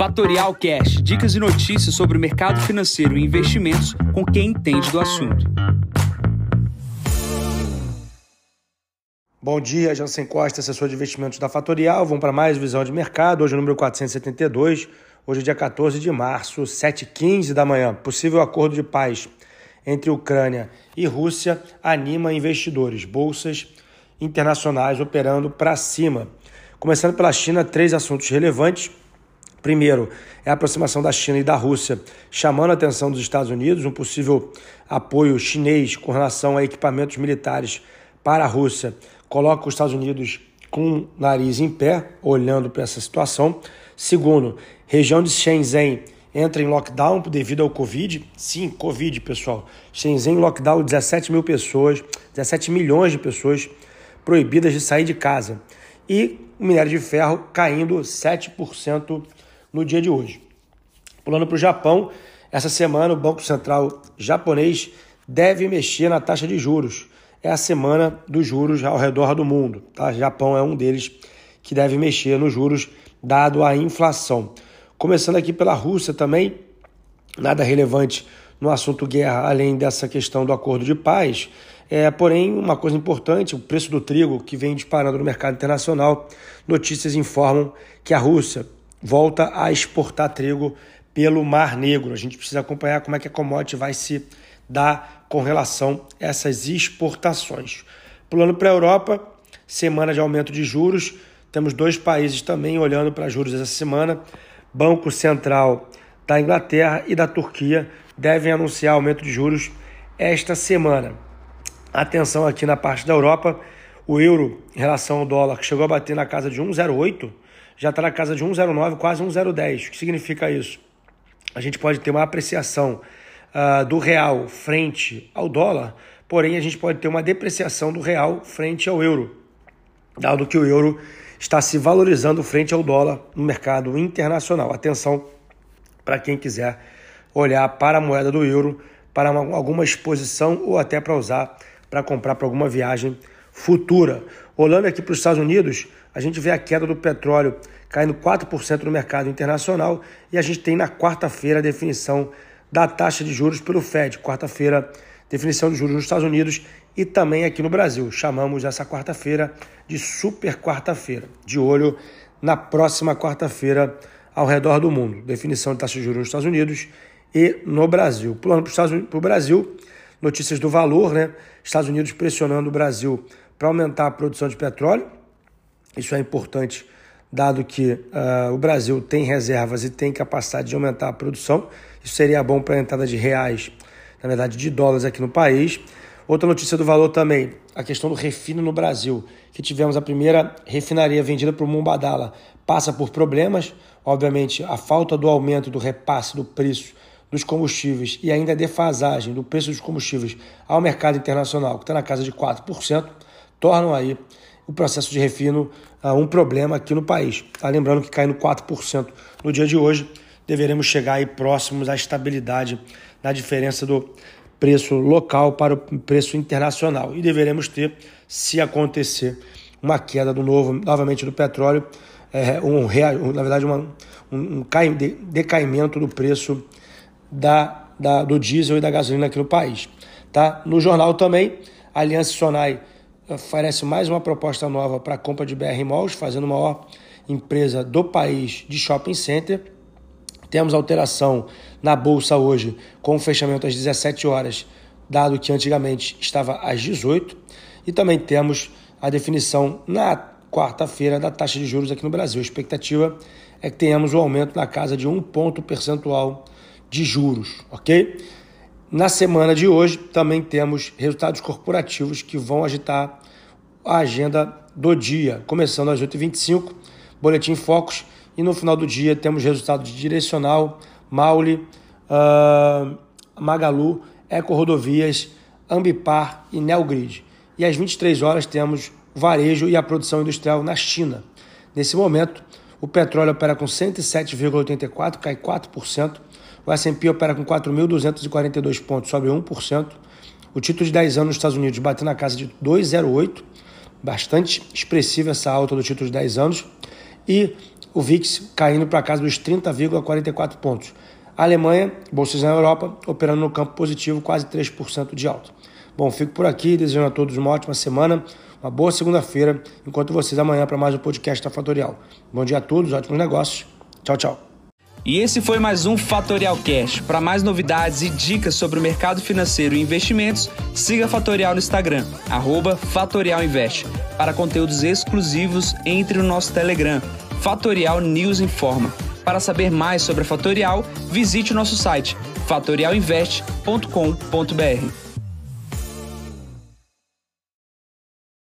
Fatorial Cash, dicas e notícias sobre o mercado financeiro e investimentos com quem entende do assunto. Bom dia, Jansen Costa, assessor de investimentos da Fatorial. Vamos para mais visão de mercado, hoje o número 472, hoje é dia 14 de março, 7h15 da manhã. Possível acordo de paz entre Ucrânia e Rússia anima investidores, bolsas internacionais operando para cima. Começando pela China, três assuntos relevantes. Primeiro, é a aproximação da China e da Rússia, chamando a atenção dos Estados Unidos, um possível apoio chinês com relação a equipamentos militares para a Rússia, coloca os Estados Unidos com o nariz em pé, olhando para essa situação. Segundo, região de Shenzhen entra em lockdown devido ao Covid. Sim, Covid, pessoal. Shenzhen lockdown, 17 mil pessoas, 17 milhões de pessoas proibidas de sair de casa. E o minério de ferro caindo 7% no dia de hoje. Pulando para o Japão, essa semana o Banco Central japonês deve mexer na taxa de juros. É a semana dos juros ao redor do mundo. Tá? Japão é um deles que deve mexer nos juros, dado a inflação. Começando aqui pela Rússia também, nada relevante no assunto guerra, além dessa questão do acordo de paz. É, porém, uma coisa importante, o preço do trigo que vem disparando no mercado internacional. Notícias informam que a Rússia volta a exportar trigo pelo Mar Negro. A gente precisa acompanhar como é que a commodity vai se dar com relação a essas exportações. Pulando para a Europa, semana de aumento de juros. Temos dois países também olhando para juros essa semana. Banco Central da Inglaterra e da Turquia devem anunciar aumento de juros esta semana. Atenção aqui na parte da Europa, o euro em relação ao dólar, que chegou a bater na casa de 1,08, já está na casa de 1,09, quase 1,010. O que significa isso? A gente pode ter uma apreciação uh, do real frente ao dólar, porém a gente pode ter uma depreciação do real frente ao euro, dado que o euro está se valorizando frente ao dólar no mercado internacional. Atenção para quem quiser olhar para a moeda do euro para uma, alguma exposição ou até para usar para comprar para alguma viagem futura. Olhando aqui para os Estados Unidos, a gente vê a queda do petróleo caindo 4% no mercado internacional e a gente tem na quarta-feira a definição da taxa de juros pelo Fed. Quarta-feira, definição de juros nos Estados Unidos e também aqui no Brasil. Chamamos essa quarta-feira de super quarta-feira, de olho na próxima quarta-feira ao redor do mundo. Definição de taxa de juros nos Estados Unidos e no Brasil. Pulando para o Brasil, notícias do valor, né? Estados Unidos pressionando o Brasil para aumentar a produção de petróleo. Isso é importante, dado que uh, o Brasil tem reservas e tem capacidade de aumentar a produção. Isso seria bom para a entrada de reais, na verdade de dólares aqui no país. Outra notícia do valor também, a questão do refino no Brasil, que tivemos a primeira refinaria vendida para o Mumbadala, passa por problemas, obviamente a falta do aumento do repasse do preço dos combustíveis e ainda a defasagem do preço dos combustíveis ao mercado internacional, que está na casa de 4%, tornam aí o processo de refino uh, um problema aqui no país. Tá lembrando que caindo 4% no dia de hoje, deveremos chegar aí próximos à estabilidade na diferença do preço local para o preço internacional. E deveremos ter, se acontecer, uma queda do novo, novamente do petróleo, é, um, na verdade, uma, um, um decaimento do preço da, da, do diesel e da gasolina aqui no país. Tá? No jornal também, a Aliança Sonai oferece mais uma proposta nova para a compra de BR Malls, fazendo a maior empresa do país de shopping center. Temos alteração na bolsa hoje, com o fechamento às 17 horas, dado que antigamente estava às 18. E também temos a definição na quarta-feira da taxa de juros aqui no Brasil. A expectativa é que tenhamos um aumento na casa de um ponto percentual de juros, ok? Na semana de hoje também temos resultados corporativos que vão agitar a agenda do dia, começando às 8h25, Boletim Focus, e no final do dia temos resultados de Direcional, Maule, uh, Magalu, Eco Rodovias, Ambipar e Neogrid. E às 23 horas temos varejo e a produção industrial na China. Nesse momento, o petróleo opera com 107,84, cai 4%. O S&P opera com 4.242 pontos, sobe 1%. O título de 10 anos nos Estados Unidos bateu na casa de 2,08, bastante expressiva essa alta do título de 10 anos. E o VIX caindo para casa dos 30,44 pontos. A Alemanha, bolsas na Europa, operando no campo positivo, quase 3% de alta. Bom, fico por aqui, desejando a todos uma ótima semana, uma boa segunda-feira, enquanto vocês amanhã para mais um podcast da Fatorial. Bom dia a todos, ótimos negócios. Tchau, tchau. E esse foi mais um Fatorial Cash. Para mais novidades e dicas sobre o mercado financeiro e investimentos, siga a Fatorial no Instagram, @fatorialinvest. Para conteúdos exclusivos, entre no nosso Telegram, Fatorial News Informa. Para saber mais sobre a Fatorial, visite o nosso site fatorialinvest.com.br.